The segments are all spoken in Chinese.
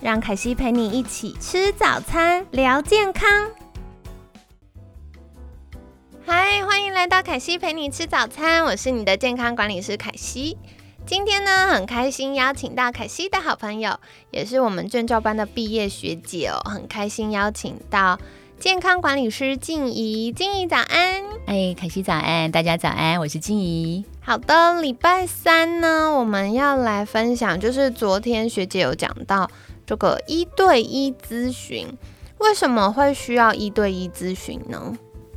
让凯西陪你一起吃早餐，聊健康。嗨，欢迎来到凯西陪你吃早餐，我是你的健康管理师凯西。今天呢，很开心邀请到凯西的好朋友，也是我们证照班的毕业学姐哦，很开心邀请到健康管理师静怡。静怡早安，哎，凯西早安，大家早安，我是静怡。好的，礼拜三呢，我们要来分享，就是昨天学姐有讲到。这个一对一咨询为什么会需要一对一咨询呢？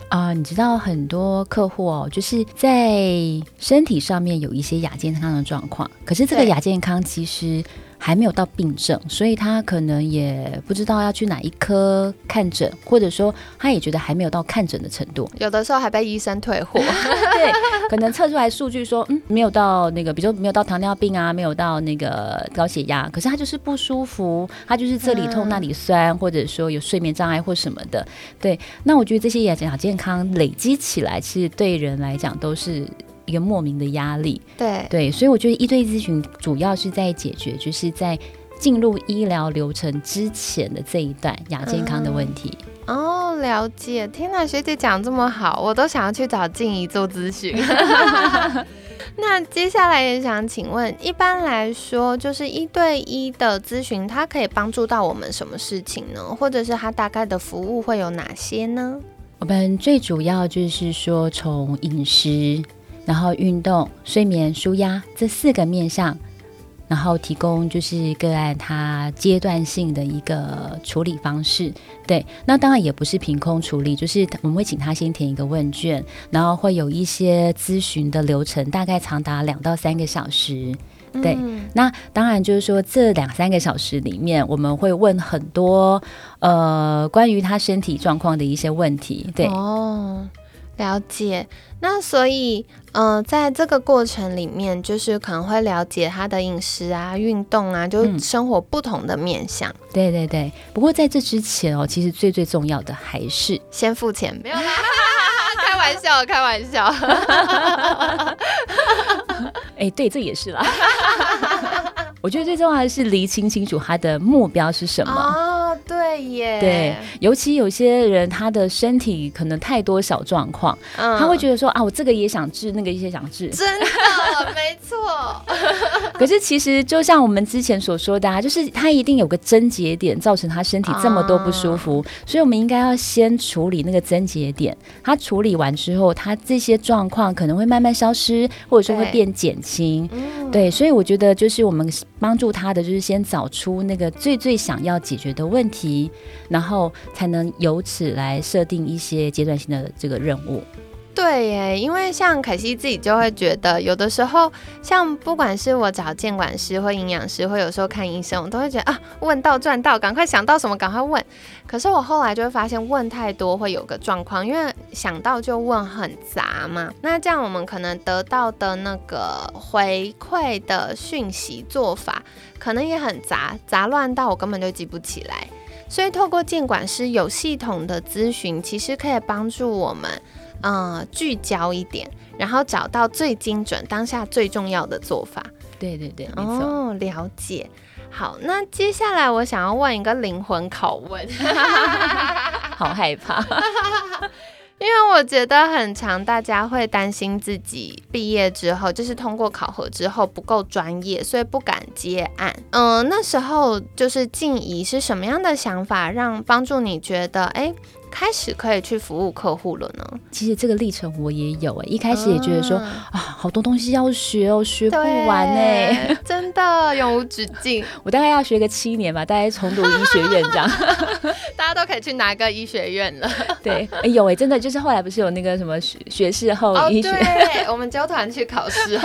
啊，你知道很多客户哦，就是在身体上面有一些亚健康的状况，可是这个亚健康其实。还没有到病症，所以他可能也不知道要去哪一科看诊，或者说他也觉得还没有到看诊的程度。有的时候还被医生退货，对，可能测出来数据说，嗯，没有到那个，比如说没有到糖尿病啊，没有到那个高血压，可是他就是不舒服，他就是这里痛那里酸，或者说有睡眠障碍或什么的。对，那我觉得这些亚健健康累积起来，其实对人来讲都是。一个莫名的压力，对对，所以我觉得一对一咨询主要是在解决，就是在进入医疗流程之前的这一段亚健康的问题。哦，了解。天哪，学姐讲这么好，我都想要去找静怡做咨询。那接下来也想请问，一般来说，就是一对一的咨询，它可以帮助到我们什么事情呢？或者是它大概的服务会有哪些呢？我们最主要就是说从饮食。然后运动、睡眠、舒压这四个面向，然后提供就是个案他阶段性的一个处理方式。对，那当然也不是凭空处理，就是我们会请他先填一个问卷，然后会有一些咨询的流程，大概长达两到三个小时。对，那当然就是说这两三个小时里面，我们会问很多呃关于他身体状况的一些问题。对哦。了解，那所以，嗯，在这个过程里面，就是可能会了解他的饮食啊、运动啊，就生活不同的面向。对对对。不过在这之前哦，其实最最重要的还是先付钱。没有啦，开玩笑，开玩笑。哎，对，这也是啦。我觉得最重要的是厘清清楚他的目标是什么。对尤其有些人他的身体可能太多小状况，他会觉得说啊，我这个也想治，那个也想治，真的没错。可是其实就像我们之前所说的啊，就是他一定有个症结点造成他身体这么多不舒服，所以我们应该要先处理那个症结点。他处理完之后，他这些状况可能会慢慢消失，或者说会变减轻。对，所以我觉得就是我们帮助他的，就是先找出那个最最想要解决的问题。然后才能由此来设定一些阶段性的这个任务。对耶，因为像凯西自己就会觉得，有的时候像不管是我找监管师或营养师，或有时候看医生，我都会觉得啊，问到赚到，赶快想到什么赶快问。可是我后来就会发现，问太多会有个状况，因为想到就问很杂嘛。那这样我们可能得到的那个回馈的讯息做法，可能也很杂，杂乱到我根本就记不起来。所以，透过监管师有系统的咨询，其实可以帮助我们，呃，聚焦一点，然后找到最精准、当下最重要的做法。对对对，没错。哦，了解。好，那接下来我想要问一个灵魂拷问，好害怕。因为我觉得很长，大家会担心自己毕业之后，就是通过考核之后不够专业，所以不敢接案。嗯，那时候就是静怡是什么样的想法，让帮助你觉得，哎？开始可以去服务客户了呢。其实这个历程我也有哎，一开始也觉得说啊，好多东西要学哦，学不完哎，真的永无止境。我大概要学个七年吧，大概重读医学院这样。大家都可以去拿个医学院了？对，有哎，真的就是后来不是有那个什么学学士后医学？对，我们交团去考试。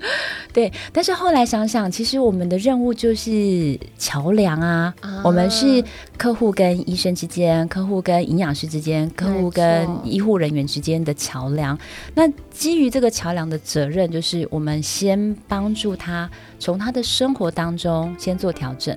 对，但是后来想想，其实我们的任务就是桥梁啊，我们是客户跟医生之间、客户跟营养师之间、客户跟医护人员之间的桥梁。那基于这个桥梁的责任，就是我们先帮助他从他的生活当中先做调整。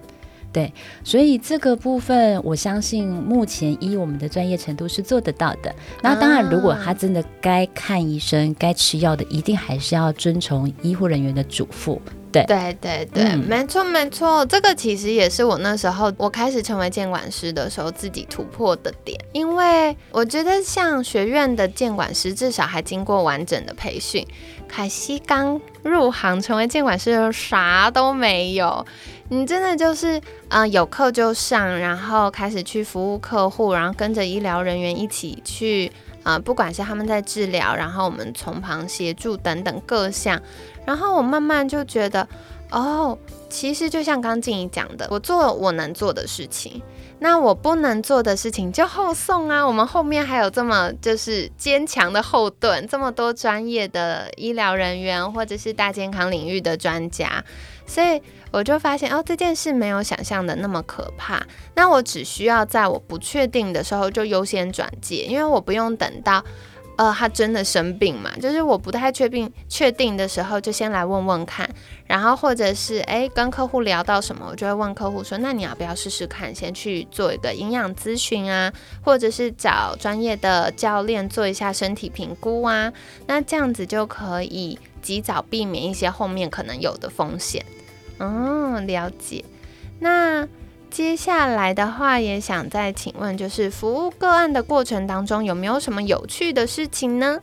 对，所以这个部分，我相信目前依我们的专业程度是做得到的。那当然，如果他真的该看医生、该吃药的，一定还是要遵从医护人员的嘱咐。对，对，对，对，没错，没错。这个其实也是我那时候我开始成为监管师的时候自己突破的点，因为我觉得像学院的监管师至少还经过完整的培训，凯西刚入行成为监管师的时候啥都没有。你真的就是，嗯，有课就上，然后开始去服务客户，然后跟着医疗人员一起去，啊，不管是他们在治疗，然后我们从旁协助等等各项，然后我慢慢就觉得，哦，其实就像刚静怡讲的，我做我能做的事情，那我不能做的事情就后送啊，我们后面还有这么就是坚强的后盾，这么多专业的医疗人员或者是大健康领域的专家，所以。我就发现哦，这件事没有想象的那么可怕。那我只需要在我不确定的时候就优先转介，因为我不用等到呃他真的生病嘛，就是我不太确定确定的时候就先来问问看，然后或者是诶跟客户聊到什么，我就会问客户说，那你要不要试试看，先去做一个营养咨询啊，或者是找专业的教练做一下身体评估啊，那这样子就可以及早避免一些后面可能有的风险。哦，了解。那接下来的话，也想再请问，就是服务个案的过程当中，有没有什么有趣的事情呢？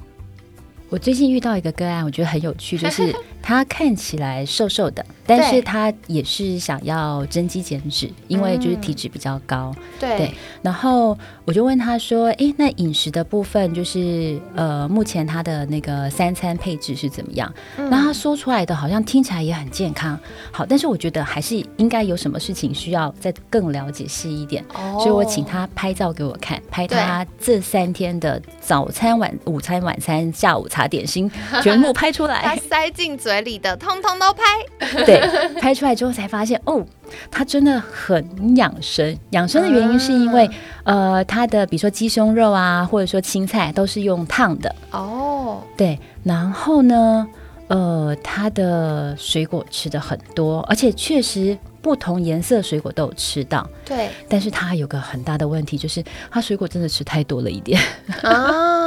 我最近遇到一个个案，我觉得很有趣，就是 他看起来瘦瘦的，但是他也是想要增肌减脂，因为就是体脂比较高。对，然后我就问他说：“哎，那饮食的部分，就是呃，目前他的那个三餐配置是怎么样？”那他说出来的好像听起来也很健康，好，但是我觉得还是应该有什么事情需要再更了解细一点，所以我请他拍照给我看，拍他这三天的早餐、晚午餐、晚餐、下午。茶点心全部拍出来，他塞进嘴里的通通都拍。对，拍出来之后才发现，哦，他真的很养生。养生的原因是因为，呃，他的比如说鸡胸肉啊，或者说青菜都是用烫的。哦，对。然后呢，呃，他的水果吃的很多，而且确实不同颜色水果都有吃到。对。但是他有个很大的问题，就是他水果真的吃太多了一点。啊。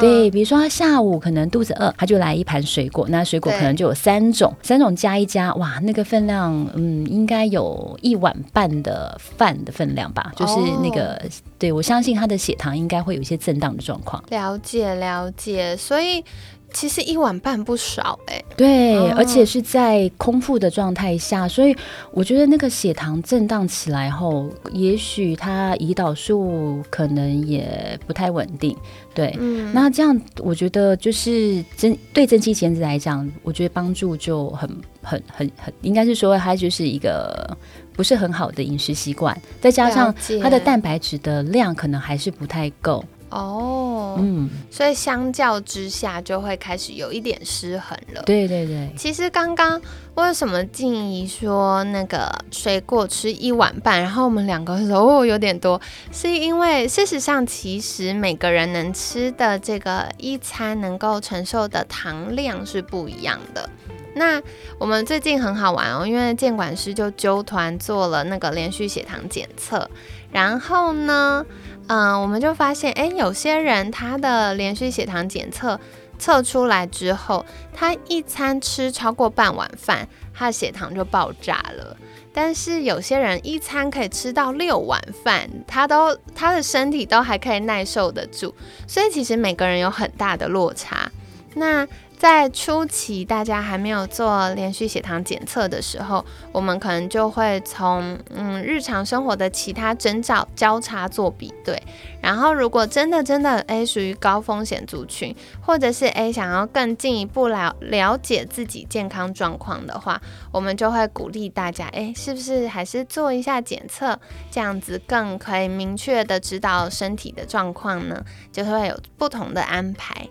对，比如说他下午可能肚子饿，他就来一盘水果，那水果可能就有三种，三种加一加，哇，那个分量，嗯，应该有一碗半的饭的分量吧，就是那个，对我相信他的血糖应该会有一些震荡的状况。了解了解，所以。其实一碗半不少哎，对，而且是在空腹的状态下，所以我觉得那个血糖震荡起来后，也许他胰岛素可能也不太稳定。对，那这样我觉得就是增对增肌减脂来讲，我觉得帮助就很很很很，应该是说它就是一个不是很好的饮食习惯，再加上它的蛋白质的量可能还是不太够。哦，嗯，所以相较之下就会开始有一点失衡了。对对对，其实刚刚为什么静怡说那个水果吃一碗半，然后我们两个说哦有点多，是因为事实上其实每个人能吃的这个一餐能够承受的糖量是不一样的。那我们最近很好玩哦，因为监管师就揪团做了那个连续血糖检测，然后呢。嗯，我们就发现，哎，有些人他的连续血糖检测测出来之后，他一餐吃超过半碗饭，他的血糖就爆炸了。但是有些人一餐可以吃到六碗饭，他都他的身体都还可以耐受得住。所以其实每个人有很大的落差。那在初期，大家还没有做连续血糖检测的时候，我们可能就会从嗯日常生活的其他征兆交叉做比对。然后，如果真的真的诶属于高风险族群，或者是诶想要更进一步了了解自己健康状况的话，我们就会鼓励大家诶是不是还是做一下检测，这样子更可以明确的知道身体的状况呢？就会有不同的安排。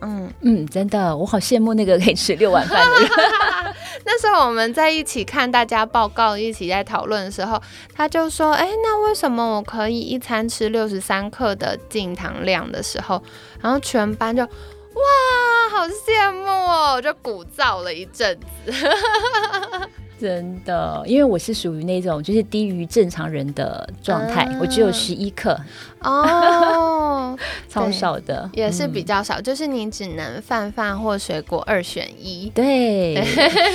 嗯嗯，真的，我好羡慕那个可以吃六碗饭的人。那时候我们在一起看大家报告，一起在讨论的时候，他就说：“哎，那为什么我可以一餐吃六十三克的净糖量的时候，然后全班就哇，好羡慕哦，就鼓噪了一阵子。”真的，因为我是属于那种就是低于正常人的状态，我只有十一克哦，超少的，也是比较少，就是你只能饭饭或水果二选一。对，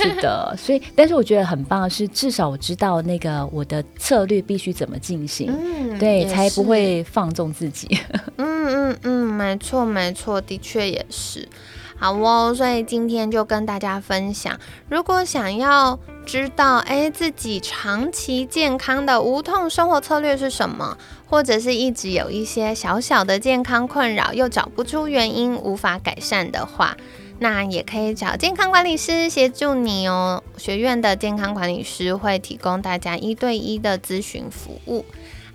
是的，所以但是我觉得很棒的是，至少我知道那个我的策略必须怎么进行，嗯，对，才不会放纵自己。嗯嗯嗯，没错没错，的确也是。好哦，所以今天就跟大家分享，如果想要知道哎自己长期健康的无痛生活策略是什么，或者是一直有一些小小的健康困扰又找不出原因无法改善的话，那也可以找健康管理师协助你哦。学院的健康管理师会提供大家一对一的咨询服务。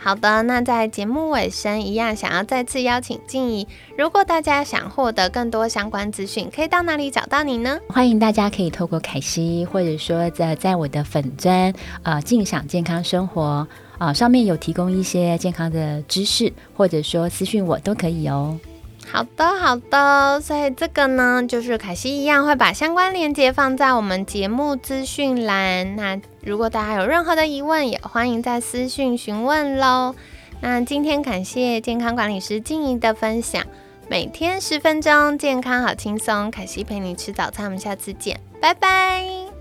好的，那在节目尾声一样，想要再次邀请静怡。如果大家想获得更多相关资讯，可以到哪里找到你呢？欢迎大家可以透过凯西，或者说在在我的粉砖呃静享健康生活啊上面有提供一些健康的知识，或者说私讯我都可以哦。好的，好的，所以这个呢，就是凯西一样会把相关链接放在我们节目资讯栏。那如果大家有任何的疑问，也欢迎在私讯询问喽。那今天感谢健康管理师静怡的分享，每天十分钟，健康好轻松。凯西陪你吃早餐，我们下次见，拜拜。